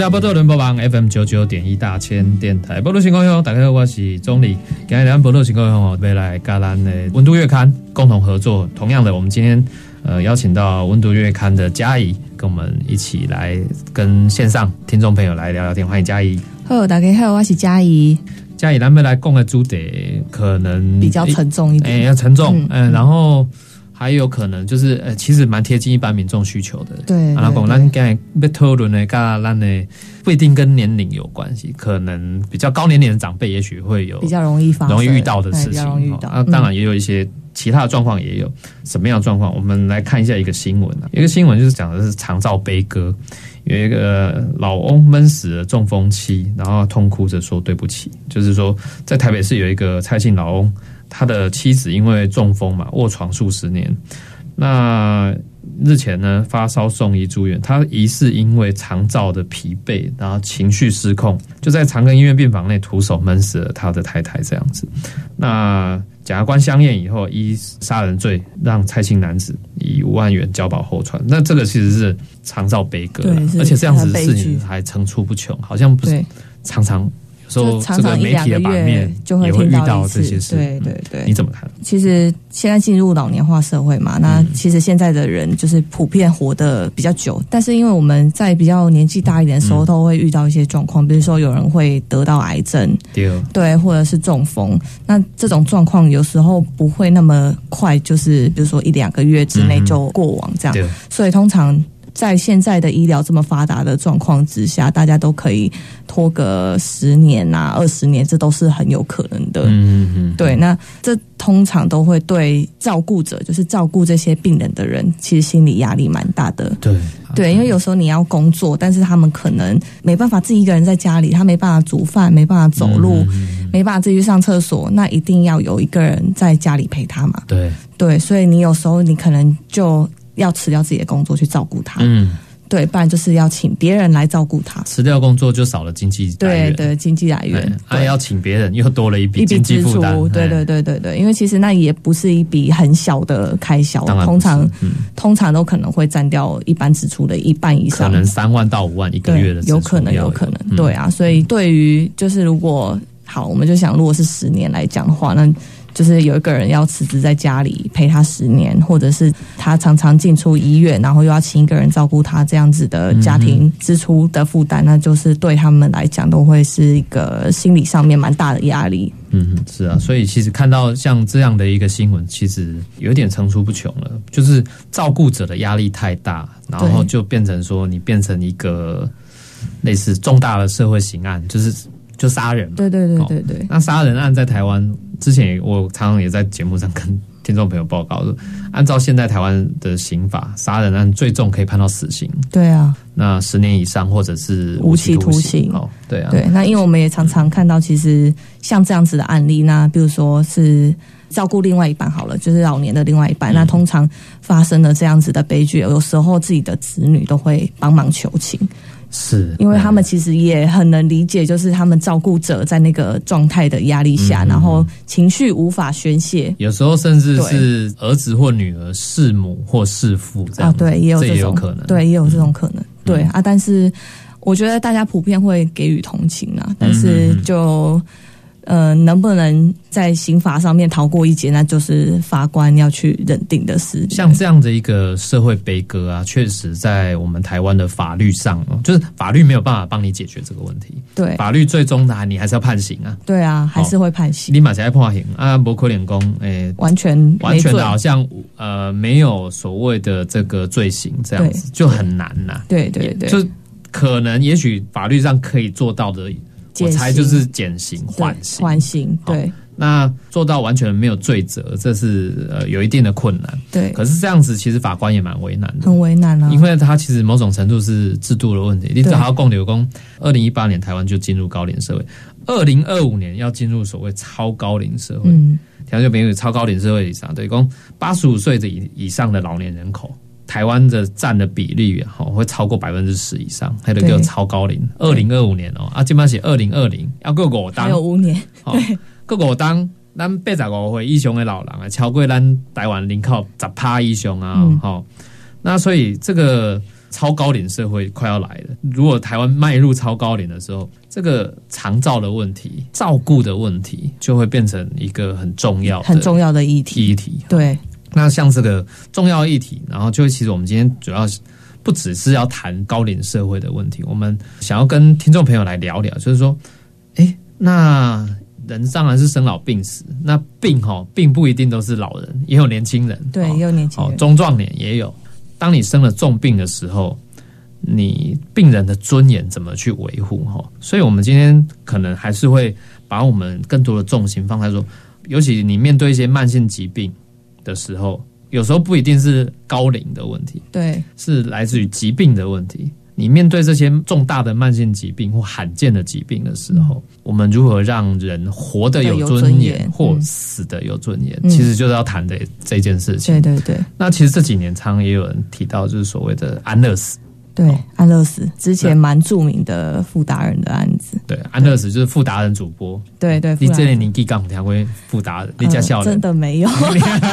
欢迎来到伦播网 FM 九九点一大千电台，波多情况乡，大家好，我是钟理。今天咱波多情况乡哦，未来加咱的温度月刊共同合作。同样的，我们今天呃邀请到温度月刊的嘉怡，跟我们一起来跟线上听众朋友来聊聊天。欢迎嘉怡。好，大家好，我是嘉怡。嘉怡，咱们来讲的主题可能比较沉重一点，哎，要沉重，嗯，然后。还有可能就是，呃，其实蛮贴近一般民众需求的。对，阿拉讲咱刚才被讨论的，噶咱的不一定跟年龄有关系，可能比较高年龄的长辈，也许会有比较容易发容易遇到的事情。啊，当然也有一些其他的状况，也有什么样的状况？我们来看一下一个新闻啊，一个新闻就是讲的是长照悲歌，有一个老翁闷死了中风期，然后痛哭着说对不起，就是说在台北市有一个蔡姓老翁。他的妻子因为中风嘛，卧床数十年。那日前呢，发烧送医住院。他疑似因为肠燥的疲惫，然后情绪失控，就在长庚医院病房内徒手闷死了他的太太。这样子，那检察官相验以后，依杀人罪让蔡姓男子以五万元交保候传。那这个其实是肠燥悲歌，而且这样子的事情还层出不穷，好像不是常常。就常常一两个月就会听到一次，对对对，你怎么看？其实现在进入老年化社会嘛，那其实现在的人就是普遍活得比较久，但是因为我们在比较年纪大一点的时候，都会遇到一些状况，比如说有人会得到癌症，对，或者是中风，那这种状况有时候不会那么快，就是比如说一两个月之内就过往这样，所以通常。在现在的医疗这么发达的状况之下，大家都可以拖个十年啊、二十年，这都是很有可能的。嗯嗯，对。那这通常都会对照顾者，就是照顾这些病人的人，其实心理压力蛮大的。对对，因为有时候你要工作，但是他们可能没办法自己一个人在家里，他没办法煮饭，没办法走路，没办法自己去上厕所，那一定要有一个人在家里陪他嘛。对对，所以你有时候你可能就。要辞掉自己的工作去照顾他，嗯，对，不然就是要请别人来照顾他。辞掉工作就少了经济对对，经济来源，还要请别人又多了一笔经济负担。对对对对对，因为其实那也不是一笔很小的开销，通常通常都可能会占掉一般支出的一半以上，可能三万到五万一个月的，有可能有。可能，对啊，所以对于就是如果好，我们就想，如果是十年来讲的话，那。就是有一个人要辞职在家里陪他十年，或者是他常常进出医院，然后又要请一个人照顾他，这样子的家庭支出的负担，那就是对他们来讲都会是一个心理上面蛮大的压力。嗯，是啊，所以其实看到像这样的一个新闻，其实有点层出不穷了。就是照顾者的压力太大，然后就变成说你变成一个类似重大的社会刑案，就是就杀人。对对对对对。那杀人案在台湾。之前我常常也在节目上跟听众朋友报告说，按照现在台湾的刑法，杀人案最重可以判到死刑。对啊，那十年以上或者是无期徒刑。哦，对啊，对。那因为我们也常常看到，其实像这样子的案例，那比如说是照顾另外一半好了，就是老年的另外一半，那通常发生了这样子的悲剧，有时候自己的子女都会帮忙求情。是，因为他们其实也很能理解，就是他们照顾者在那个状态的压力下，然后情绪无法宣泄，有时候甚至是儿子或女儿弑母或弑父这样，对，也有这种可能，对，也有这种可能，对啊。但是我觉得大家普遍会给予同情啊，但是就。呃，能不能在刑法上面逃过一劫，那就是法官要去认定的事。像这样的一个社会悲歌啊，确实在我们台湾的法律上，就是法律没有办法帮你解决这个问题。对，法律最终的你还是要判刑啊。对啊，还是会判刑。立马起来判刑啊！伯克脸工，哎，完全完全的好像呃没有所谓的这个罪行这样子，就很难呐。对对对，就可能也许法律上可以做到的。我猜就是减刑缓刑，缓刑对。那做到完全没有罪责，这是呃有一定的困难。对，可是这样子，其实法官也蛮为难的，很为难啊。因为他其实某种程度是制度的问题。你只要共流工，二零一八年台湾就进入高龄社会，二零二五年要进入所谓超高龄社会。嗯，条件比如超高龄社会以上，对，共八十五岁的以以上的老年人口。台湾的占的比例哈会超过百分之十以上，还得叫超高龄。二零二五年哦，啊，今麦是二零二零，要够我当还有五年，对，够我当咱八十五岁以上的老人啊，超过咱台湾人口十趴以上啊，好，那所以这个超高龄社会快要来了。如果台湾迈入超高龄的时候，这个长照的问题、照顾的问题就会变成一个很重要、很重要的议题。议题对。那像这个重要议题，然后就其实我们今天主要不只是要谈高龄社会的问题，我们想要跟听众朋友来聊聊，就是说，哎，那人当然是生老病死，那病哈并不一定都是老人，也有年轻人，对，也有年轻人，中壮年也有。当你生了重病的时候，你病人的尊严怎么去维护？哈，所以我们今天可能还是会把我们更多的重心放在说，尤其你面对一些慢性疾病。的时候，有时候不一定是高龄的问题，对，是来自于疾病的问题。你面对这些重大的慢性疾病或罕见的疾病的时候，我们如何让人活得有尊严，或死得有尊严？其实就是要谈的这件事情。对对对。那其实这几年常也有人提到，就是所谓的安乐死。对，安乐死之前蛮著名的富达人的案子。对，安乐死就是富达人主播。对对，你这里年纪刚听过富达人，你家笑了？真的没有，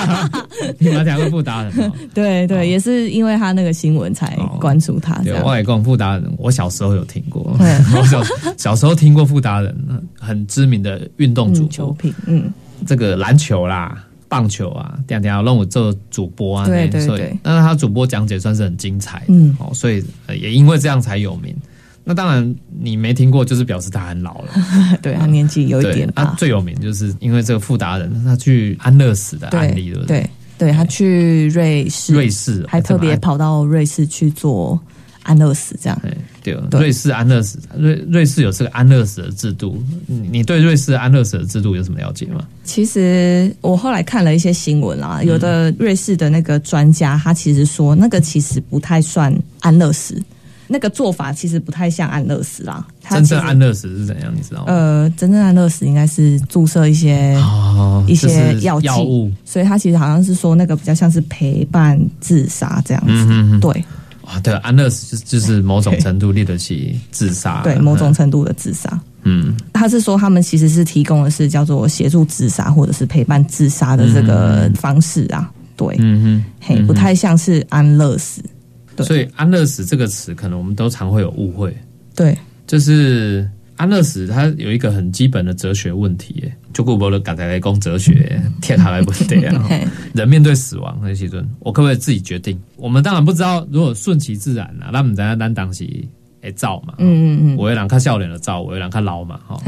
你没听过富达人？对对，也是因为他那个新闻才关注他。对，我也讲富达人，我小时候有听过。我小小时候听过富达人，很知名的运动主球品，嗯，这个篮球啦。棒球啊，点点让我做主播啊，对对对，那他主播讲解算是很精彩，嗯，哦，所以也因为这样才有名。那当然你没听过，就是表示他很老了，对他年纪有一点他最有名就是因为这个富达人，他去安乐死的案例，对对对，他去瑞士，瑞士还特别跑到瑞士去做。安乐死这样，对，瑞士安乐死，瑞瑞士有这个安乐死的制度。你对瑞士安乐死的制度有什么了解吗？其实我后来看了一些新闻啦，有的瑞士的那个专家，他其实说那个其实不太算安乐死，那个做法其实不太像安乐死啦。真正安乐死是怎样？你知道吗？呃，真正安乐死应该是注射一些一些药药物，所以他其实好像是说那个比较像是陪伴自杀这样子，对。啊，对，安乐死就就是某种程度立得起自杀，对，某种程度的自杀。嗯，他是说他们其实是提供的是叫做协助自杀或者是陪伴自杀的这个方式啊，对，嗯哼，嘿，不太像是安乐死。所以安乐死这个词，可能我们都常会有误会。对，就是。安乐死，它有一个很基本的哲学问题，就古伯的刚才来讲哲学，天下来不对啊。人面对死亡那些尊，我可不可以自己决定？我们当然不知道，如果顺其自然啊，那我们在单当时会造嘛。嗯嗯嗯，我有人看笑脸的造，我有人看老嘛哈。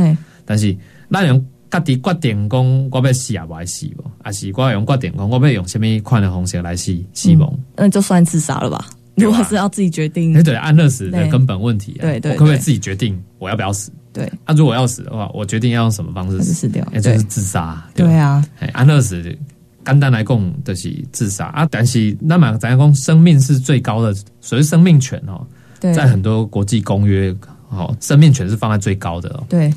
但是那人家己决定讲，我要死也不爱死不？还是我用决定讲，我要用什么款的方式来死死亡？那就算自杀了吧。如果是要自己决定，哎，对，安乐死的根本问题，对对，我可不可以自己决定我要不要死？对，那如果要死的话，我决定要用什么方式死掉？也就是自杀。对啊，安乐死简单来讲就是自杀啊。但是那么咱讲生命是最高的，所谓生命权哦，在很多国际公约哦，生命权是放在最高的。对。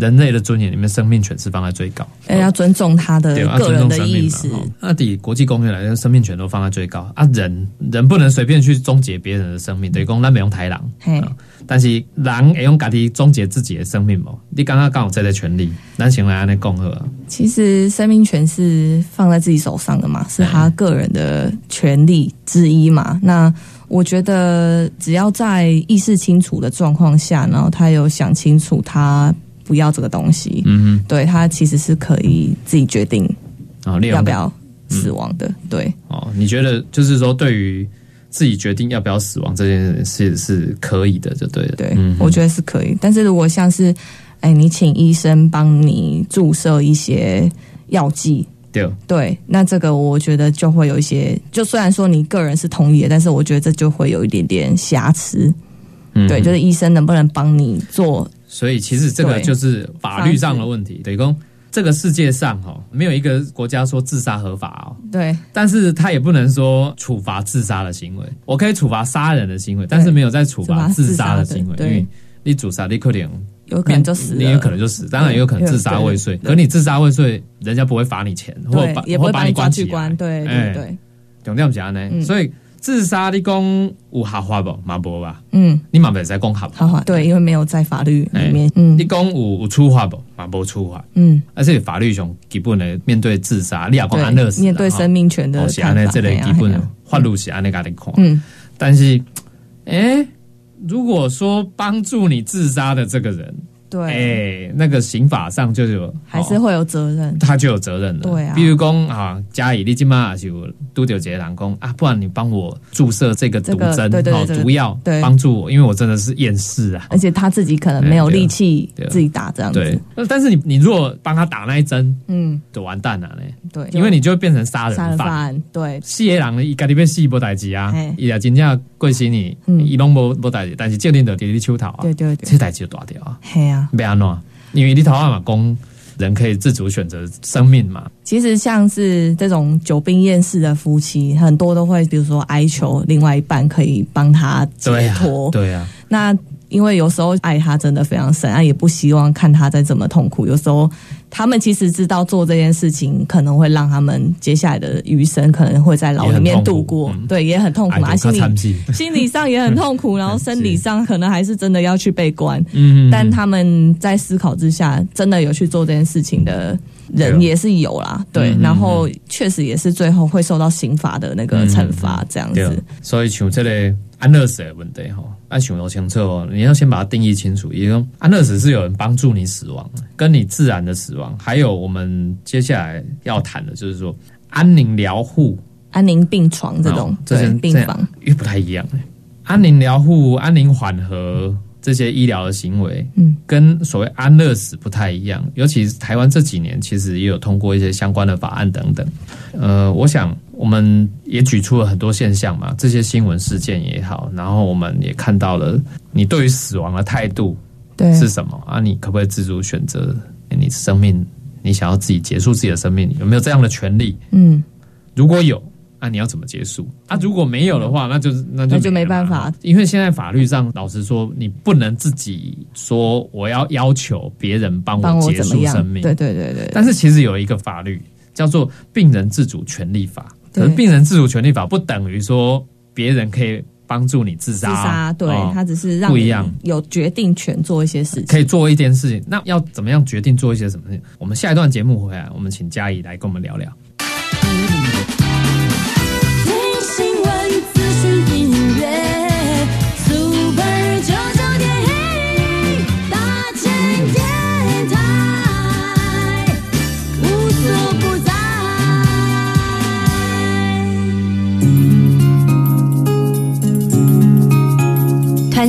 人类的尊严里面，生命权是放在最高，要尊重他的个人的意识。那底国际公约来讲，生命权都放在最高啊。人人不能随便去终结别人的生命，等于讲咱没用太狼。但是狼也用家己终结自己的生命嘛？你刚刚刚好在的权利，那行来安内共和。其实生命权是放在自己手上的嘛，是他个人的权利之一嘛。那我觉得只要在意识清楚的状况下，然后他有想清楚他。不要这个东西，嗯哼，对他其实是可以自己决定啊，要不要死亡的，对。哦，你觉得就是说，对于自己决定要不要死亡这件事是可以的，就对了。对，我觉得是可以。但是如果像是，哎，你请医生帮你注射一些药剂，对，对，那这个我觉得就会有一些，就虽然说你个人是同意的，但是我觉得这就会有一点点瑕疵。嗯对，就是医生能不能帮你做？所以其实这个就是法律上的问题，等于说这个世界上哈、哦，没有一个国家说自杀合法哦，对。但是他也不能说处罚自杀的行为。我可以处罚杀人的行为，但是没有在处罚自杀的行为，因为你自杀，你可能有可能就死，你有可能就死，当然也有可能自杀未遂。可你自杀未遂，人家不会罚你钱，或对把也不会把你关起关，对哎对。对，重点讲呢，嗯。所以自杀你讲有合法不？嘛无吧？嗯，你嘛袂使讲合法。好好，对，因为没有在法律里面哎，嗯你讲有有处罚不？嘛无处罚。嗯，而且法律上基本的面对自杀，你也讲安乐死面对生命权的哦，是安尼这个嘿啊基本的法律是安尼甲你看。嗯，但是，诶，如果说帮助你自杀的这个人，对，诶，那个刑法上就有哦还是会有责任，他就有责任了。对啊。比如讲啊，嘉义你今嘛就拄着一个人讲啊，不然你帮我注射这个毒这个针哦对对对这个毒药，对。帮助我，因为我真的是厌世啊。而且他自己可能没有哎对力气对自己打这样对子，，呃但是你你如果帮他打那一针，嗯，就完蛋了嘞，对，因为你就会变成杀人犯。犯，对，死的人伊家己要死无代志啊，伊也真正过身你，嗯。伊拢无无代志，但是责任就伫你手头啊，对对对。这代志就大条啊，嘿啊，要安怎？因为你头阿嘛工人可以自主选择生命嘛，其实像是这种久病厌世的夫妻，很多都会比如说哀求另外一半可以帮他解脱，，对啊，那因为有时候爱他真的非常深，啊，也不希望看他再这么痛苦。有时候他们其实知道做这件事情可能会让他们接下来的余生可能会在牢里面度过，对，也很痛苦嘛，心里就较惨死心理上也很痛苦，然后 生理上可能还是真的要去被关。嗯，但他们在思考之下，真的有去做这件事情的人也是有啦，对，然后确实也是最后会受到刑罚的那个惩罚，这样对子。，所以像这个安乐死的问题吼，要想到清楚哦，你要先把它定义清楚。也就安乐死是有人帮助你死亡，跟你自然的死亡，还有我们接下来要谈的就是说安宁疗护安宁病床这种哦这些病房，又不太一样。安宁疗护、安宁缓和这些医疗的行为，嗯，跟所谓安乐死不太一样。尤其是台湾这几年，其实也有通过一些相关的法案等等。呃，我想我们也举出了很多现象嘛，这些新闻事件也好，然后我们也看到了你对于死亡的态度对是什么啊？你可不可以自主选择你生命？你想要自己结束自己的生命，有没有这样的权利？嗯，如果有，那、你要怎么结束？啊，如果没有的话，那就是那就那就没办法。因为现在法律上，老实说，你不能自己说我要要求别人帮帮我结束生？命。对对对对，但是其实有一个法律叫做《病人自主权利法》，可是《病人自主权利法》不等于说别人可以帮助你自自杀自。杀，对哦他只是让你不一样有决定权做一些事情。可以做一件事情，那要怎么样决定做一些什么事情？我们下一段节目回来，我们请嘉怡来跟我们聊聊。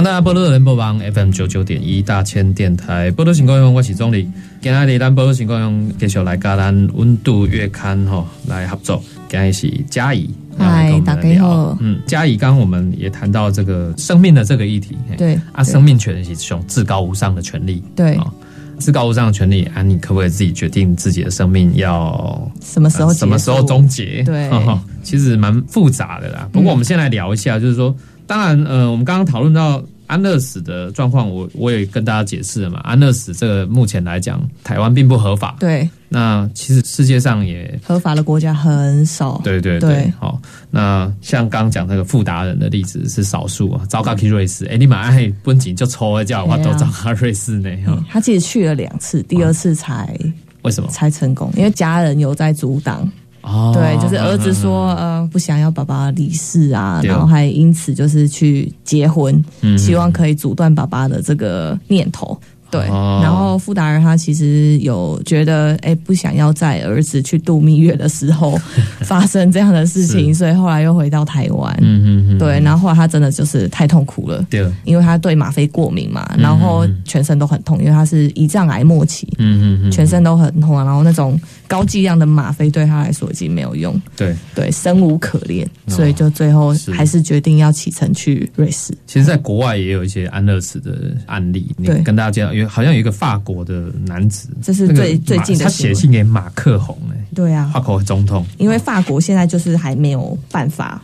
欢迎大家波多人播网 FM 九九点一大千电台波多情况用，我是钟理。今日咱波多情况用继续来跟咱温度月刊吼来合作，今日是嘉怡。嗨大家好。嗯，嘉怡，刚刚我们也谈到这个生命的这个议题，嘿。对啊，生命权是一种至高无上的权利，对。哦。至高无上的权利啊，你可不可以自己决定自己的生命要什么时候呃什么时候终结？对。其实蛮复杂的啦。不过我们先来聊一下，就是说，当然，呃，我们刚刚讨论到安乐死的状况，我我也跟大家解释了嘛。安乐死这个目前来讲，台湾并不合法。对那其实世界上也合法的国家很少。对对对对，好。那像刚刚讲那个富达人的例子是少数啊，糟糕去瑞士，哎，你马爱本景就抽了叫我都糟糕瑞士呢，哈嗯，他其实去了两次，第二次才为什么？才成功，因为家人有在阻挡。哦对，就是儿子说，呃，不想要爸爸离世啊，然后还因此就是去结婚，嗯希望可以阻断爸爸的这个念头。对，哦然后傅达人他其实有觉得，哎，不想要在儿子去度蜜月的时候 发生这样的事情，所以后来又回到台湾。嗯嗯嗯，对，然后后来他真的就是太痛苦了。对，嗯因为他对吗啡过敏嘛，然后全身都很痛，因为他是胰脏癌末期，嗯嗯嗯，全身都很痛啊。然后那种高剂量的吗啡对他来说已经没有用，对。对，生无可恋，哦。所以就最后还是。决定要启程去瑞士。其实，在国外也有一些安乐死的案例，你对。跟大家介绍，有好像有一个法国的男子，这是那个最最近的他写信给马克宏哎，对啊，法国总统。因为法国现在就是还没有办法，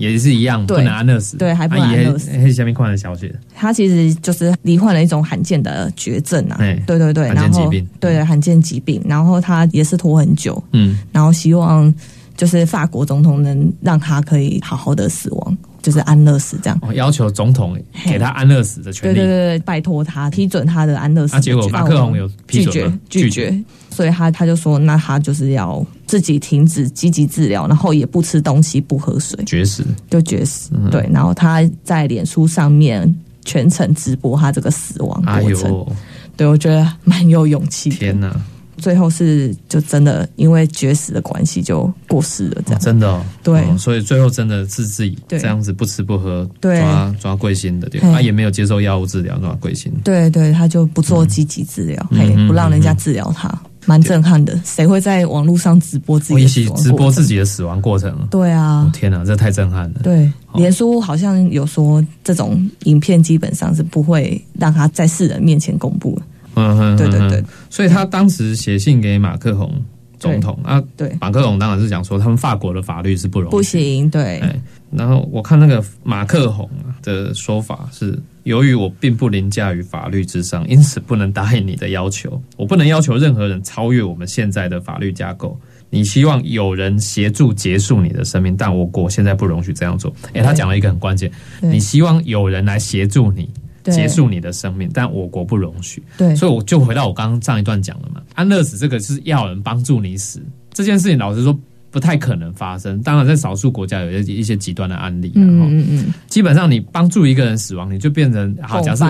也是一样，不能安乐死，对还不能安乐死。黑下面看的小写，他其实就是罹患了一种罕见的绝症啊。哎，对对对，罕见然后疾病。对罕见疾病，然后他也是拖很久，嗯，然后希望就是法国总统能让他可以好好的死亡，就是安乐死这样。哦，要求总统给他安乐死的权利，对对对对，拜托他批准他的安乐死。结果马克龙有批拒绝拒绝，所以他他就说，那他就是要自己停止积极治疗，然后也不吃东西，不喝水，绝食，就绝食。嗯。对，然后他在脸书上面全程直播他这个死亡哎过程。呦，对我觉得蛮有勇气。天哪，最后是就真的因为绝食的关系就过世了，这样。真的哦，对。哦所以最后真的是自己对。这样子不吃不喝，对。抓抓贵心的，对，嘿。他也没有接受药物治疗，抓贵心，对对，他就不做积极治疗，嘿，不让人家治疗他，蛮震撼的。谁会在网络上直播自己的死亡起直播自己的死亡过程，对啊。哦，天哪，这太震撼了，对，哦脸书好像有说这种影片基本上是不会让他在世人面前公布的。嗯哼，对对对。所以他当时写信给马克宏总统啊，对，马克宏当然是讲说他们法国的法律是不容不行，对。哎，然后我看那个马克宏啊的说法是，由于我并不凌驾于法律之上，因此不能答应你的要求。我不能要求任何人超越我们现在的法律架构。你希望有人协助结束你的生命，但我国现在不容许这样做。哎，他讲了一个很关键，你希望有人来协助你结束你的生命，但我国不容许。对所以我就回到我刚刚上一段讲了嘛，安乐死这个是要人帮助你死这件事情，老实说不太可能发生。当然，在少数国家有一些一些极端的案例，然后嗯嗯嗯，基本上你帮助一个人死亡，你就变成好，假设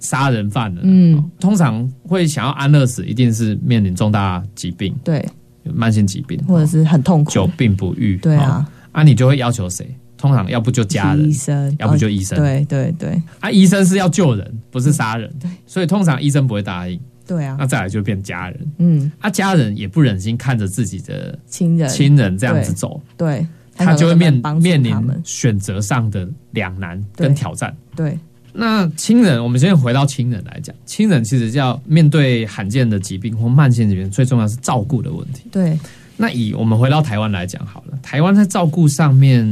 杀人犯了。嗯哦通常会想要安乐死，一定是面临重大疾病、对，慢性疾病，或者是很痛苦，久病不愈。对啊，哦，啊，你就会要求谁？通常要不就家人医，生，要不就医生。对对对啊，医生是要救人，不是杀人。对，所以通常医生不会答应。对啊。那，再来就变家人，嗯，啊，家人也不忍心看着自己的亲人，亲人这样子走，对，他就会面面临选择上的两难跟挑战。对。那亲人，我们先回到亲人来讲，亲人其实要面对罕见的疾病或慢性疾病，最重要是照顾的问题。对那以我们回到台湾来讲好了，台湾在照顾上面，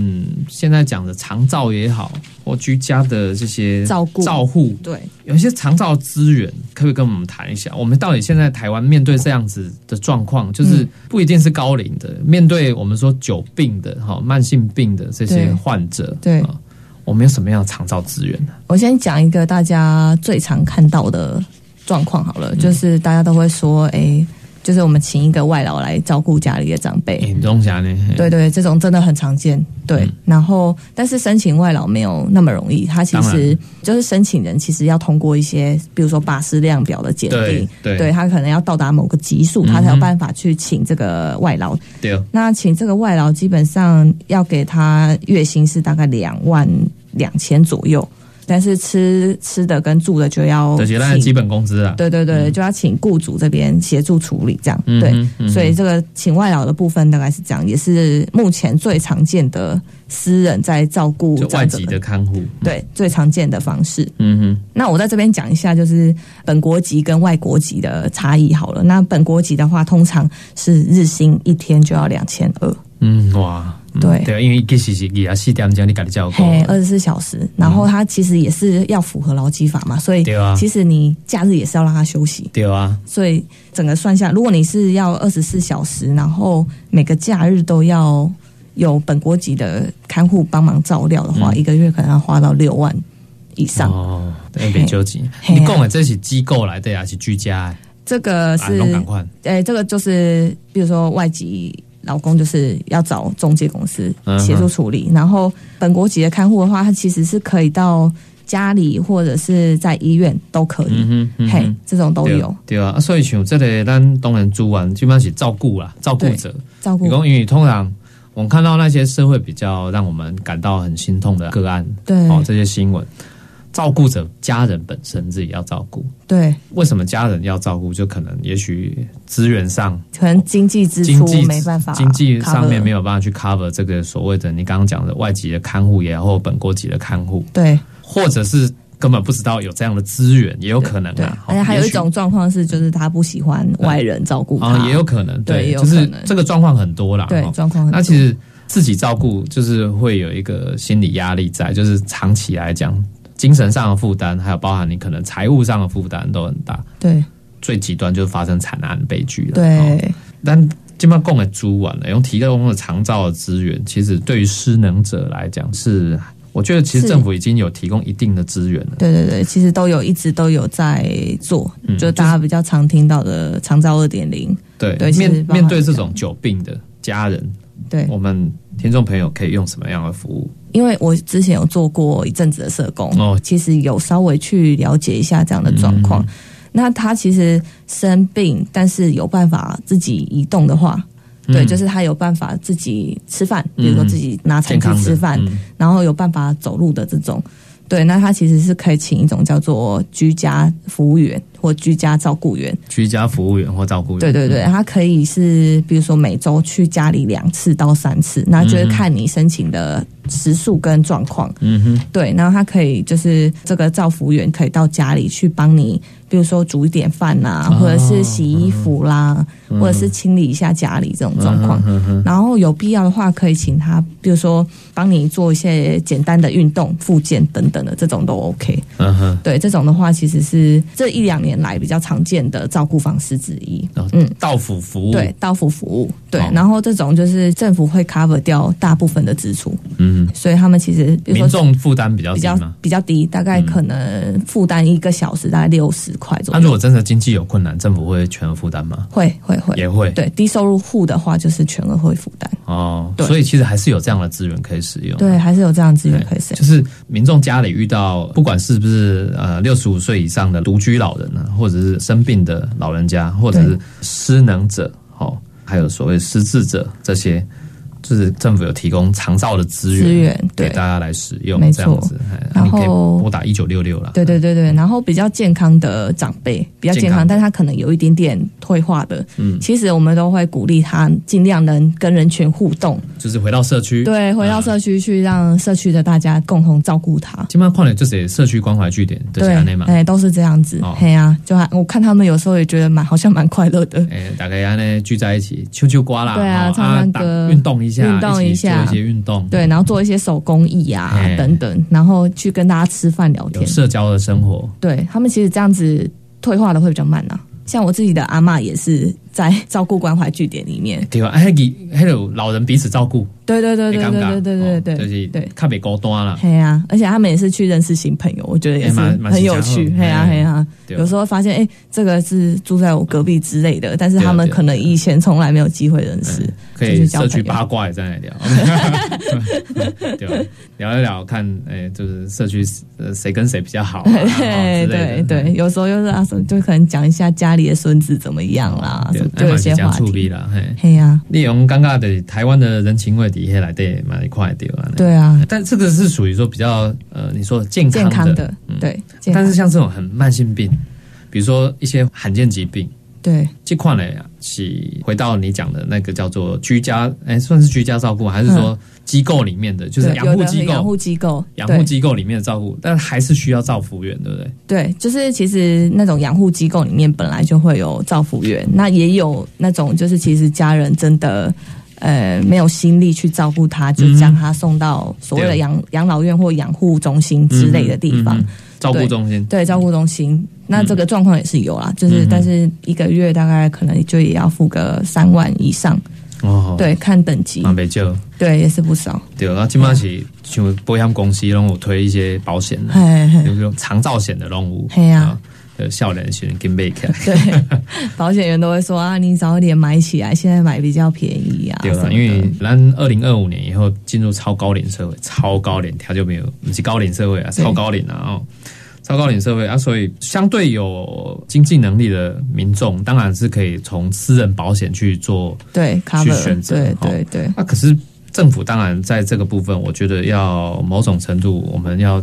现在讲的长照也好，或居家的这些照顾照护，对。有一些长照资源，可不可以跟我们谈一下？我们到底现在台湾面对这样子的状况，就是不一定是高龄的，面对我们说久病的哈、慢性病的这些患者，对。啊我们有什么样的长照资源？呢？我先讲一个大家最常看到的状况好嗯。了，就是大家都会说，哎、就是我们请一个外劳来照顾家里的长辈。严重侠呢？对对，这种真的很常见。对，嗯然后但是申请外劳没有那么容易，他其当实就是申请人其实要通过一些，比如说巴氏量表的检对定，对他可能要到达某个级数，他才有办法去请这个外劳。对哦那请这个外劳基本上要给他月薪是大概两万两千左右，但是吃吃的跟住的就要这些那请基本工资啊，对对对，就要请雇主这边协助处理，这样、对。嗯哼嗯所以这个请外劳的部分大概是这样，也是目前最常见的私人在照顾外籍的看护，对最常见的方式。嗯哼，那我在这边讲一下，就是本国籍跟外国籍的差异好了。那本国籍的话，通常是日薪一天就要两千二，嗯哇，嗯对对，因为其实是也是点钟你家己照顾，嘿，二十四小时。然后它其实也是要符合劳基法嘛，所以其实你假日也是要让他休息。对啊，所以整个算下，如果你是要二十四小时，然后每个假日都要有本国籍的看护帮忙照料的话，嗯一个月可能要花到六万以上。哦，对，别纠结。你讲的这是机构来的还是居家的？这个啊，是拢赶快，诶，这个就是比如说外籍劳工就是要找中介公司协助处理，然后本国籍的看护的话，他其实是可以到家里或者是在医院都可以，嗯哼，嗯嘿，这种都有。对啊，啊所以像这个咱当然主管基本上是照顾啦，照顾者。照顾。因为通常我们看到那些社会比较让我们感到很心痛的个案，对。哦，这些新闻，照顾者家人本身自己要照顾。对，为什么家人要照顾？就可能也许资源上、可能经济支出经济没办法经济上面没有办法去 cover 这个所谓的你刚刚讲的外籍的看护也好，或本国籍的看护，对或者是根本不知道有这样的资源，也有可能啊。，而且还有一种状况是，就是他不喜欢外人照顾他，啊，也有可能，对就是这个状况很多啦。对哦状况很多。那其实自己照顾就是会有一个心理压力在，就是长期来讲，精神上的负担，还有包含你可能财务上的负担都很大。对最极端就是发生惨案悲剧了。哦，对但基本上供给租完了，用提供的长照的资源，其实对于失能者来讲是，我觉得其实政府已经有提供一定的资源了。对对对，其实都有一直都有在做，嗯就大家比较常听到的长照二点零，对，对面面对这种久病的家人，对，我们听众朋友可以用什么样的服务？因为我之前有做过一阵子的社工，哦。其实有稍微去了解一下这样的状况。嗯。那他其实生病，但是有办法自己移动的话，对，嗯。就是他有办法自己吃饭，比如说嗯。自己拿餐具吃饭，嗯。然后有办法走路的这种。对，那他其实是可以请一种叫做居家服务员或居家照顾员。居家服务员或照顾员。对对对，他可以是比如说每周去家里两次到三次，那就是看你申请的时数跟状况。嗯哼，对，然后他可以就是这个照服务员可以到家里去帮你，比如说煮一点饭呐、哦或者是洗衣服啦，或者是清理一下家里这种状况。然后有必要的话，可以请他，比如说帮你做一些简单的运动、复健等等的，这种都 OK。嗯哼，对，这种的话其实是这一两年来比较常见的照顾方式之一。嗯嗯，到府服务。对，，到府服务，对，哦然后这种就是政府会 cover 掉大部分的支出，嗯，所以他们其实比如说民众负担比较比较。比较低，大概可能负担一个小时大概六十块左右。那如果真的经济有困难，政府会全额负担吗？会会会，也会。对低收入户的话，就是全额会负担。哦，对所以其实还是有这样的资源可以使用。对，还是有这样的资源可以使用。就是民众家里遇到不管是不是呃六十五岁以上的独居老人呢，或者是生病的老人家，或者是失能者，哦，还有所谓失智者这些，就是政府有提供长照的资源资源对。给大家来使用，没错这样子，哎然后拨打一九六六了。对对对对，然后比较健康的长辈，比较健康，健康但他可能有一点点退化的，嗯。其实我们都会鼓励他尽量能跟人群互动，就是回到社区，对，回到社区去让社区的大家共同照顾他。基本上况点就是社区关怀据点的对哎，都是这样子哦，嘿啊，就还我看他们有时候也觉得蛮好像蛮快乐的，哎，大家呢聚在一起，秋秋瓜啦，对啊哦唱唱歌。运动一下，运动一下起做一些运动，对，然后做一些手工艺啊哎等等，然后去跟大家吃饭聊天。社交的生活，对他们其实这样子退化的会比较慢啊。像我自己的阿妈也是在照顾关怀据点里面，对吧？哎，还有老人彼此照顾，对对对对对对对对就是对。特别高端啦，嘿呀、而且他们也是去认识新朋友，我觉得也是很有趣。喜欢嘿呀、嗯嘿呀、有时候发现哎、这个是住在我隔壁之类的，但是对啊他们对啊可能以前从来没有机会认识。可以社区八卦也在那聊，对吧？聊一聊看，哎，就是社区呃谁跟谁比较好 对对对，有时候又是啊，就可能讲一下家里的孙子怎么样啦，对一些话触题。啦，嘿。嘿呀、利用尴尬的台湾的人情味底下来对蛮一块对吧？对啊，但这个是属于说比较呃，你说健康健康的，嗯对，但是像这种很慢性病，比如说一些罕见疾病，对。这块呢是回到你讲的那个叫做居家，哎，算是居家照顾吗，还是说机构里面的，就是养护机构？养护、机构，养护机构里面的照顾，但还是需要照服员，对不对？对，就是其实那种养护机构里面本来就会有照服员，那也有那种就是其实家人真的。呃，没有心力去照顾他，就将他送到所谓的对。养养老院或养护中心之类的地方。嗯嗯嗯照顾中心，对，照顾中心，那这个状况也是有啦，就是、嗯但是一个月大概可能就也要付个三万以上，哦，，对，看等级，蛮没救。对，也是不少。对，然后基本上是像保险公司拢有推一些保险的，有这种长照险的任务，嘿啊呃，笑脸型跟贝克，对，保险员都会说啊，你早点买起来，现在买比较便宜啊，对了，什么的。因为咱二零二五年以后进入超高龄社会，超高龄他就没有，不是高龄社会啊，超高龄啊哦，超高龄社会啊，所以相对有经济能力的民众，当然是可以从私人保险去做对 cover 选择对哦对对。那、可是政府当然在这个部分，我觉得要某种程度，我们要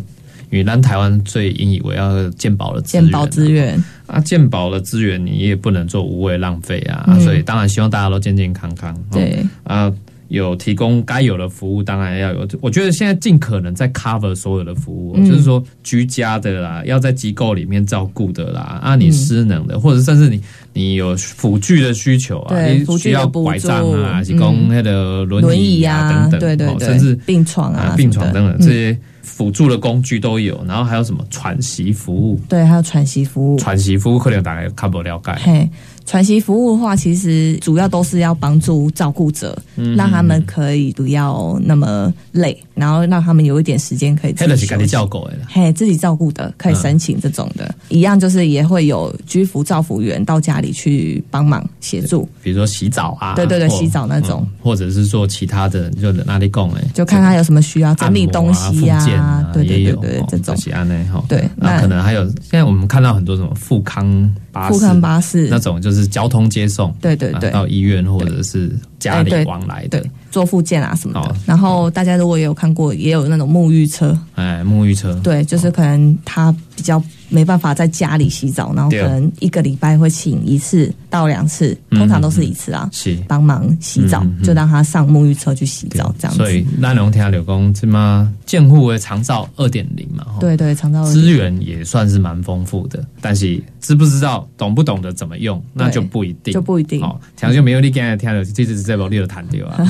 因为咱台湾最引以为傲的健保的资源。啊健保资源，啊，健保的资源你也不能做无谓浪费啊，嗯。所以当然希望大家都健健康康。哦对。啊，有提供该有的服务，当然要有。我觉得现在尽可能在 cover 所有的服务，嗯。就是说居家的啦，要在机构里面照顾的啦，啊，你嗯失能的，或者甚至你你有辅具的需求啊，你需要拐杖啊，提供那个轮轮椅椅啊啊，等等，对对对，哦甚至病床啊啊，病床等等这些辅助的工具都有，然后还有什么喘息服务。对，还有喘息服务。喘息服务可能大概看不了解，嘿，喘息服务的话，其实主要都是要帮助照顾者，嗯让他们可以不要那么累，然后让他们有一点时间可以自己休息。叫狗的。嘿，自己照顾的可以申请这种的，一样就是也会有居服照服员到家里去帮忙协助，比如说洗澡啊，对对对洗澡那种嗯或者是做其他的，就哪里供哎，就看他有什么需要整理东西呀啊、啊，对对对对，这种。西安呢哈。对那那可能还有现在我们看到很多什么富康巴士，富康巴士。那种就是交通接送，对对对。啊到医院或者是家里往来的。对，做附件啊什么的。哦。然后大家如果也有看过，也有那种沐浴车，哎，沐浴车，对，就是可能它比较没办法在家里洗澡，然后可能一个礼拜会请一次到两次，嗯通常都是一次啊，是。帮忙洗澡就让他上沐浴车去洗澡这样子。所以子。咱龙听柳工这么建户的长照二点零嘛，吼对对，长照资源也算是蛮丰富的，但是知不知道、懂不懂得怎么用，那就不一定，就不一定。哦。听就没有你刚才听的，这次这部你就谈掉啊。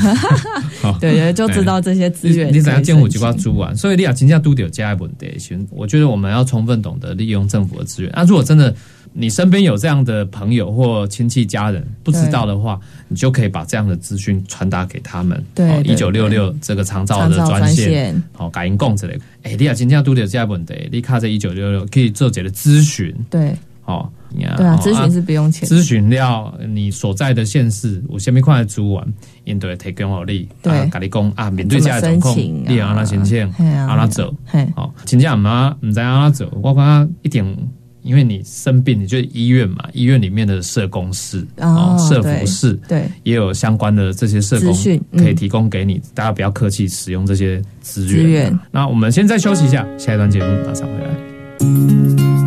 哦对对，就知道这些资源你你怎样建户几几挂租完，所以你要真正都有加问题的时候，我觉得我们要充分懂得利用政府的资源。那、如果真的你身边有这样的朋友或亲戚家人不知道的话，你就可以把这样的资讯传达给他们。对对一九六六这个长照的专线。线，好，感应共之类，哎、你也真正拄着这个问题，你卡在一九六六可以做这个咨询，对哦，对啊，咨询是不用钱。咨询了你所在的县市有虾米款的资源，因对提供互你，对啊，甲你讲啊，面对这样的状况，怎么申请啊你要安怎申请，嘿啊安怎走，嘿，哦，真正毋啊，毋知安怎走，我感觉一定。因为你生病，你就医院嘛，医院里面的社工室哦社服室对也有相关的这些社工可以提供给你，大家不要客气使用这些资源。资源那我们现在休息一下，下一段节目马上回来。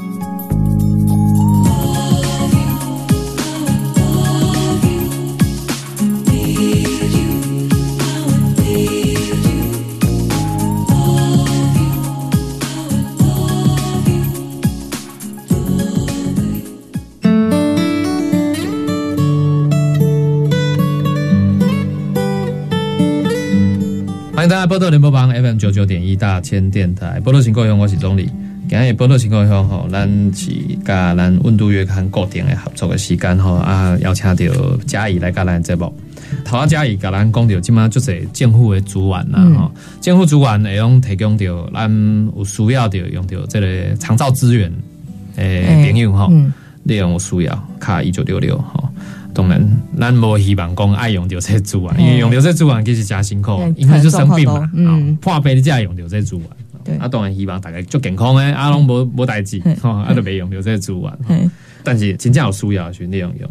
大家波多联播帮 FM 九九点一大千电台，波多情故乡，我是钟理。今日波多情故乡吼，咱是甲咱温度月刊固定的合作的时间吼啊，邀请到嘉义来甲咱节目。头啊，嘉义甲咱讲到，即马就是政府的资源啦嗯吼，政府资源会用提供到咱有需要的用到这个长照资源诶哎朋友吼。嗯，利用有需要卡一九六六吼。当然，咱无希望讲爱用到这资源，因为用到这资源其实真辛苦，因为就生病嘛破病你才会用到这资源。对。啊，当然希望大家足健康诶，啊，拢无无代志嗯，吼，啊，都袂用到这资源。嘿，但是真正有需要的时候，你用用。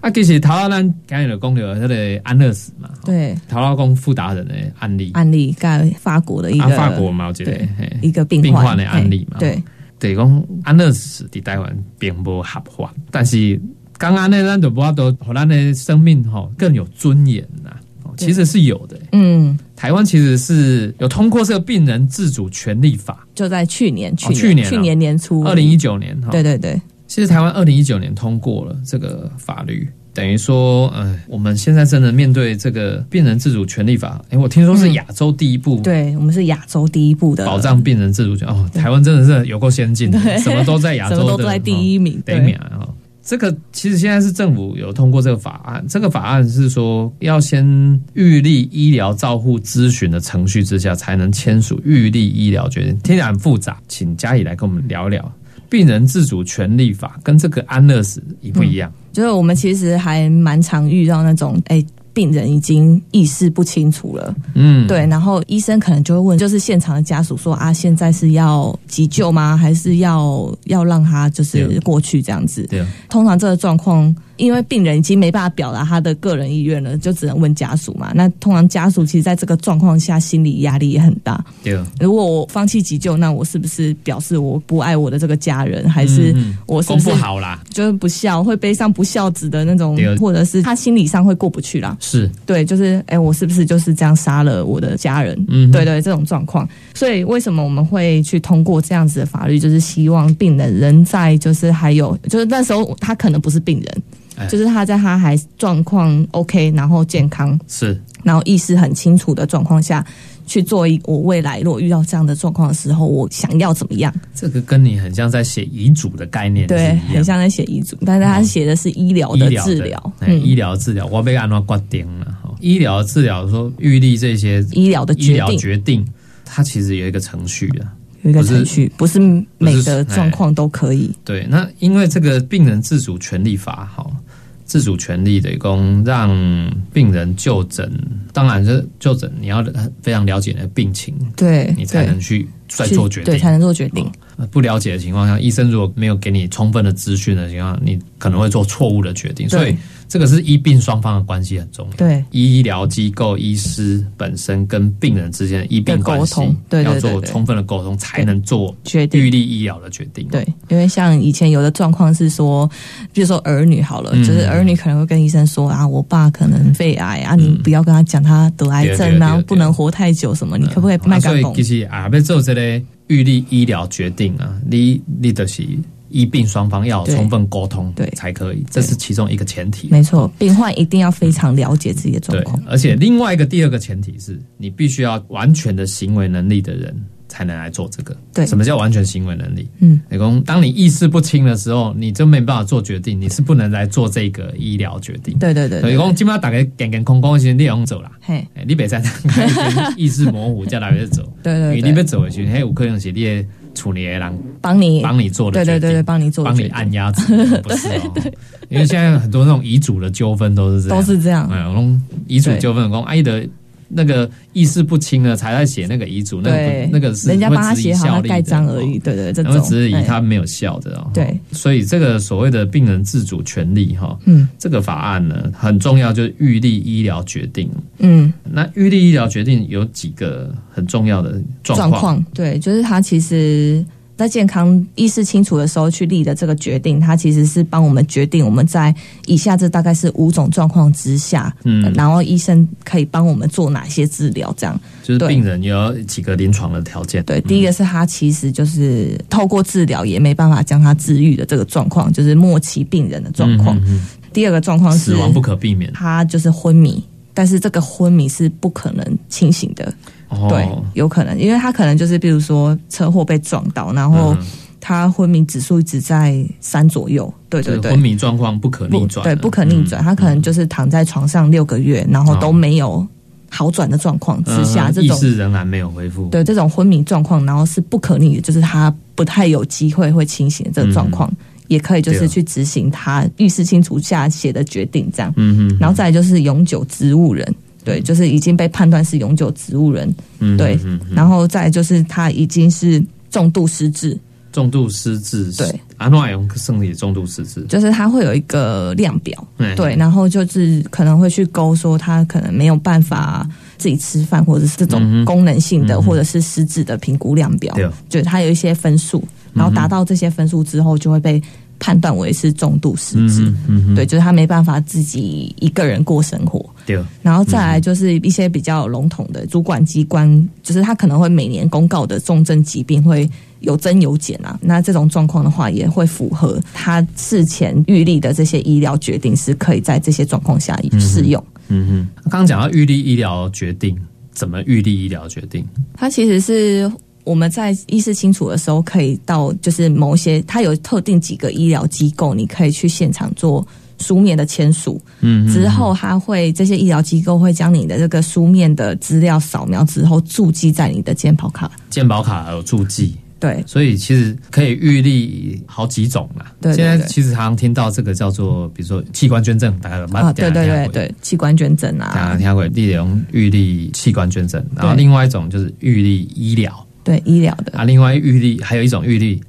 啊，其实头仔咱刚才就讲到迄个安乐死嘛，吼，对，头仔讲富达人的案例，案例在法国的一啊，个法国嘛有一个对嘿一个病病患的案例嘛，嘿对，对讲安乐死伫台湾并无合法，但是刚刚那，咱就无法度，互咱的生命吼更有尊严呐、哦其实是有的、嗯，台湾其实是有通过这个病人自主权利法，就在去年，去哦去年啊。去年年初，二零一九年哈。对对对，其实台湾二零一九年通过了这个法律，等于说，呃，我们现在真的面对这个病人自主权利法，哎，我听说是亚洲第一部对我们是亚洲第一部的。保障病人自主权哦，台湾真的是有够先进的，什么都在亚洲的 什么都在第一名，对。第一名啊。这个其实现在是政府有通过这个法案，这个法案是说要先预立医疗照护咨询的程序之下，才能签署预立医疗决定，听起来很复杂，请嘉怡来跟我们聊聊病人自主权利法跟这个安乐死一不一样？就是我们其实还蛮常遇到那种，哎、病人已经意识不清楚了，嗯，对，然后医生可能就会问，就是现场的家属说啊，现在是要急救吗？还是要要让他就是过去这样子？对，通常这个状况，因为病人已经没办法表达他的个人意愿了，就只能问家属嘛。那通常家属其实在这个状况下，心理压力也很大。对，如果我放弃急救，那我是不是表示我不爱我的这个家人，还是嗯我是不是不好啦，就是不孝，会背上不孝子的那种，或者是他心理上会过不去啦？是，对，就是哎、我是不是就是这样杀了我的家人？嗯哼对对，这种状况。所以为什么我们会去通过这样子的法律？就是希望病人人在就是还有就是那时候他可能不是病人，哎就是他在他还状况 OK，然后健康，是，然后意识很清楚的状况下。去做一，我未来如果遇到这样的状况的时候，我想要怎么样？这个跟你很像在写遗嘱的概念对，很像在写遗嘱，但是他写的是医疗的治疗，嗯医疗治疗，我被按照挂钉了哈。医疗治疗说预立这些医疗的医疗决定决定，它其实有一个程序的。有一个程序，不是每个哎状况都可以。对，那因为这个病人自主权利法哈，自主权利的供让病人就诊，当然是就诊你要非常了解你的病情，对，你才能去再做决定。对，才能做决定。呃不了解的情况下，医生如果没有给你充分的资讯的情况下，你可能会做错误的决定。所以这个是医病双方的关系很重要。对，医疗机构、医师本身跟病人之间的医病关系的沟通要做充分的沟通，才能做决定预立医疗的决定。对，因为像以前有的状况是说，比如说儿女好了，嗯。就是儿女可能会跟医生说啊，我爸可能肺癌啊，你不要跟他讲他得癌症啊不能活太久什么，你可不可以卖干工啊所以其？实啊，要做这类预立医疗决定啊，你你的是医病双方要充分沟通，对才可以，这是其中一个前提。没错，病患一定要非常了解自己的状对况。，而且另外一个第二个前提是你必须要完全的行为能力的人才能来做这个。对什么叫完全行为能力？嗯，你讲，当你意识不清的时候，你就没办法做决定，你是不能来做这个医疗决定。对对对对，所以讲，基本上大家健健康康的时候，你用走啦。嘿，哎，你别再意识模糊，再来走。对对对，你别走回去，嘿，有可能是你的处理的人帮你帮你做的对对对对，帮你做帮你按压制，不是哦。因为现在很多那种遗嘱的纠纷都是这样，都是这样。哎，那种遗嘱纠纷，讲阿姨的那个意识不清了，才在写那个遗嘱，那个，那个是人家帮他写好，盖章而已。哦对对，这然种后质疑哎他没有效的哦。对，所以这个所谓的病人自主权利哈，嗯这个法案呢很重要，就是预立医疗决定。嗯，那预立医疗决定有几个很重要的状况，状况，对，就是他其实。在健康意识清楚的时候去立的这个决定，它其实是帮我们决定我们在以下这大概是五种状况之下，嗯然后医生可以帮我们做哪些治疗，这样。就是病人有几个临床的条件。对，第一个是他其实就是透过治疗也没办法将他治愈的这个状况，就是末期病人的状况。嗯嗯嗯第二个状况是死亡不可避免。他就是昏迷，但是这个昏迷是不可能清醒的，哦。对，有可能，因为他可能就是比如说车祸被撞到，然后嗯。他昏迷指数一直在三左右，对对对。昏。迷状况不可逆转，对，不可逆转，他可能就是躺在床上六个月，然后都哦没有好转的状况之下，这种意识仍然没有恢复。对这种昏迷状况，然后是不可逆的，就是他不太有机会会清醒的这个状况，也可以就是去执行他意识清楚下写的决定，这样。嗯哼，然后再来就是永久植物人，对，就是已经被判断是永久植物人，嗯对然后再就是他已经是重度失智，重度失智，对，阿诺用生理重度失智，就是他会有一个量表，嗯对，然后就是可能会去勾说他可能没有办法自己吃饭，或者是这种功能性的，嗯或者是失智的评估量表。对，就是他有一些分数，然后达到这些分数之后，就会被判断为是重度失智。嗯嗯，对，就是他没办法自己一个人过生活，对，然后再来就是一些比较笼统的主管机关，就是他可能会每年公告的重症疾病会有增有减啊。那这种状况的话，也会符合他事前预立的这些医疗决定，是可以在这些状况下适用。嗯哼，刚刚讲到预立医疗决定，怎么预立医疗决定？它其实是我们在意识清楚的时候，可以到就是某一些，它有特定几个医疗机构，你可以去现场做书面的签署。嗯，之后，他会这些医疗机构会将你的这个书面的资料扫描之后，注记在你的健保卡。健保卡有注记，对。所以其实可以预立好几种啦。对对现在其实常常听到这个叫做，比如说器官捐赠，大概有啊，对对对，对，器官捐赠大啊家，听过，利用预立器官捐赠，然后另外一种就是预立医疗对医疗的，啊，另外预立还有一种预立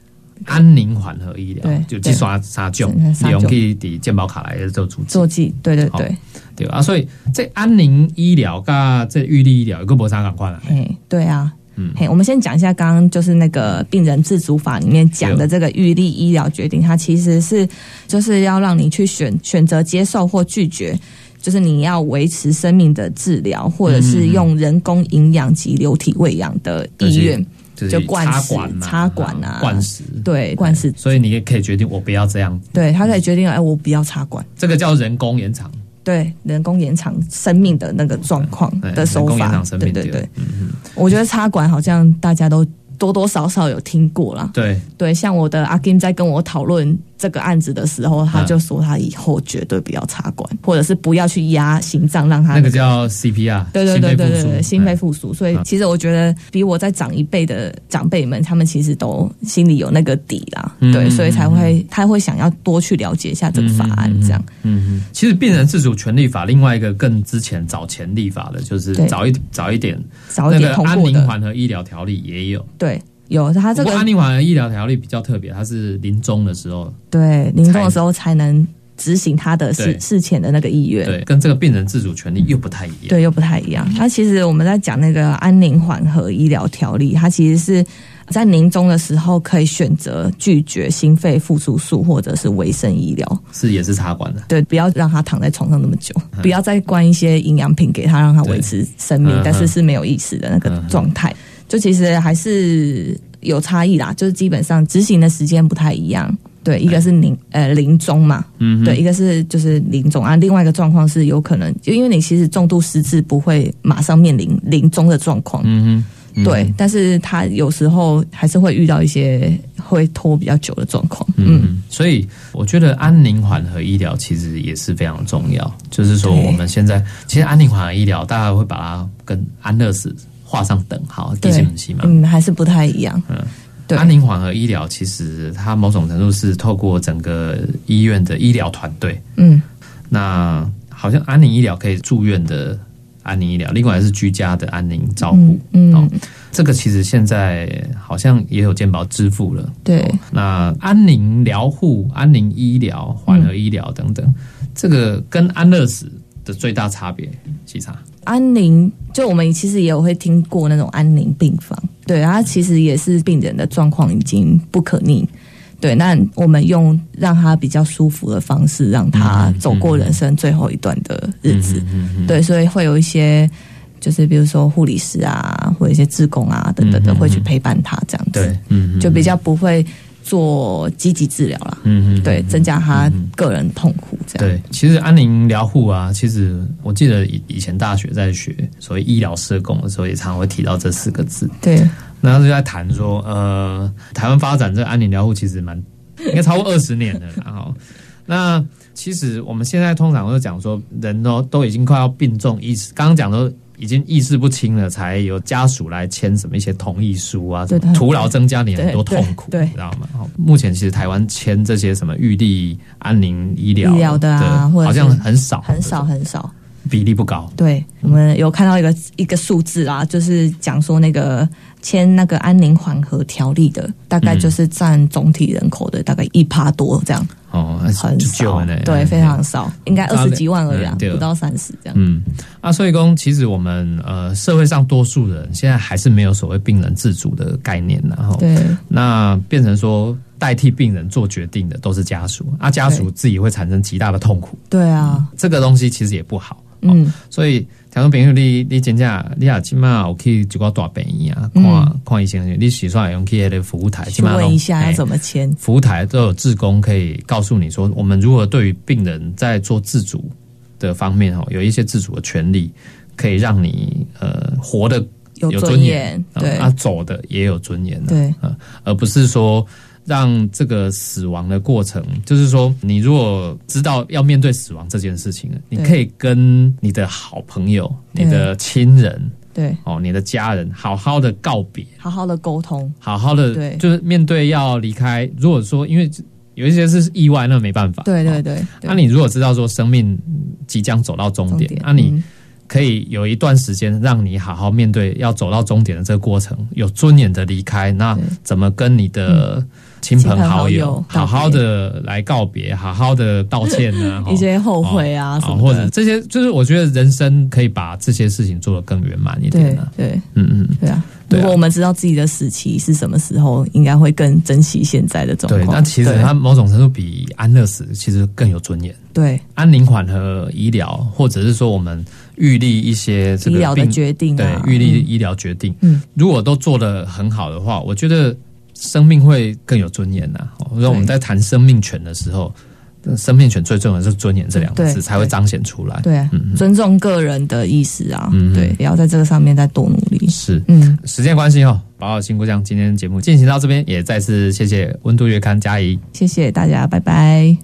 安宁缓和医疗对，就计算啥种对啥种利用可以抵健保卡来做主做记，对对好对，对啊，所以这安宁医疗跟这预立医疗有个无啥赶快啦。嘿，对啊。嗯。嘿，我们先讲一下刚刚就是那个病人自主法里面讲的这个预立医疗决定，它其实是就是要让你去选选择接受或拒绝，就是你要维持生命的治疗，或者是用人工营养及流体喂养的医院，就灌食插管啊灌食，对灌食，所以你也可以决定我不要这样，对他可以决定，哎，我不要插管。这个叫人工延长。对人工延长生命的那个状况的手法。对对对，嗯。我觉得插管好像大家都多多少少有听过啦。对，对，像我的阿金在跟我讨论这个案子的时候，他就说他以后绝对不要插管，或者是不要去压心脏，让他那个叫 CPR，对对对对对对，心肺哎复苏。所以其实我觉得比我在长一辈的长辈们，他们其实都心里有那个底啦，嗯。对，所以才会他会想要多去了解一下这个法案，这样。嗯，嗯其实病人自主权利法另外一个更之前早前立法的，就是早一早一点，早一点那个安通过的，宁缓和医疗条例也有。对，有他这个安宁缓和医疗条例比较特别，它是临终的时候，对临终的时候才能执行他的事事前的那个意愿。对，跟这个病人自主权利又不太一样。对，又不太一样。那其实我们在讲那个安宁缓和医疗条例，它其实是在临终的时候可以选择拒绝心肺复苏术或者是维生医疗，是也是插管的。对，不要让他躺在床上那么久，不要再灌一些营养品给他，让他维持生命嗯，但是是没有意识的那个状态。就其实还是有差异啦，就是基本上执行的时间不太一样。对，一个是临呃临终嘛，嗯，对，一个是就是临终啊，另外一个状况是有可能，就因为你其实重度失智不会马上面临临终的状况，嗯哼，对，但是他有时候还是会遇到一些会拖比较久的状况，嗯，嗯，所以我觉得安宁缓和医疗其实也是非常重要。就是说，我们现在其实安宁缓和医疗，大家会把它跟安乐死画上等号，对。嗯，还是不太一样，对安宁缓和医疗其实它某种程度是透过整个医院的医疗团队，嗯，那好像安宁医疗可以住院的安宁医疗，另外是居家的安宁照护。嗯哦，这个其实现在好像也有健保支付了。对哦那安宁疗护、安宁医疗、缓和医疗等等，这个跟安乐死的最大差别是啥？安宁，就我们其实也有会听过那种安宁病房，对，它其实也是病人的状况已经不可逆，对，那我们用让他比较舒服的方式，让他走过人生最后一段的日子，对，所以会有一些。就是比如说护理师啊，或者一些志工啊等等的，会去陪伴他这样子，对，嗯，就比较不会做积极治疗啦，嗯嗯，对，增加他个人痛苦这样。对，其实安宁疗护啊，其实我记得以以前大学在学所谓医疗社工的时候，也常常会提到这四个字。对那就在谈说，呃，台湾发展这个安宁疗护其实蛮应该超过二十年了，然后那其实我们现在通常会讲说，人都都已经快要病重意识，刚刚讲说已经意识不清了，才有家属来签什么一些同意书啊，什么徒劳增加你很多痛苦，对对你知道吗？目前其实台湾签这些什么预立安宁医疗医疗的啊或者好像很少，很少很少。比例不高。对，我们有看到一个一个数字啊，就是讲说那个签那个安宁缓和条例的，大概就是占总体人口的大概一趴多这样，哦，很少对，非常少，应该二十几万而已不到三十这样。嗯，啊，所以讲，其实我们呃社会上多数人现在还是没有所谓病人自主的概念，然后对。那变成说代替病人做决定的都是家属，啊，家属自己会产生极大的痛苦，对啊，这个东西其实也不好。嗯，所以，听众朋友，你你真正你也起码有去一个大病院啊，看、嗯看医生，你洗刷用去那个服务台，去问一下要怎么。么签。服务台都有志工可以告诉你说，我们如何对于病人在做自主的方面哦，有一些自主的权利，可以让你呃活得有有尊严严，对啊，走的也有尊严的，对啊，而不是说让这个死亡的过程，就是说，你如果知道要面对死亡这件事情，你可以跟你的好朋友、你的亲人对，哦、你的家人好好的告别，好好的沟通，好好的对。就是面对要离开。如果说因为有一些是意外，那没办法，哦对对对，那、你如果知道说生命即将走到终点，那、你嗯。可以有一段时间让你好好面对要走到终点的这个过程，有尊严的离开。那怎么跟你的亲朋好友友好好的来告别，好好的道歉 呢？一些后悔啊哦什么的或者这些，就是我觉得人生可以把这些事情做得更圆满一点对。对嗯嗯。对啊。如果我们知道自己的死期是什么时候，应该会更珍惜现在的状对，况。那其实它某种程度比安乐死其实更有尊严。对安宁缓和医疗，或者是说我们预立一些这个医疗的病决定啊，对，预立医疗决定，嗯，如果都做得很好的话，我觉得生命会更有尊严呐。哦所以我们在谈生命权的时候，呃生命权最重要的是尊严这两个字才会彰显出来。尊重个人的意识啊，嗯对，也要在这个上面再多努力。是。嗯，时间关系哦，宝岛新故乡今天节目进行到这边，也再次谢谢温度月刊嘉怡。谢谢大家，拜拜。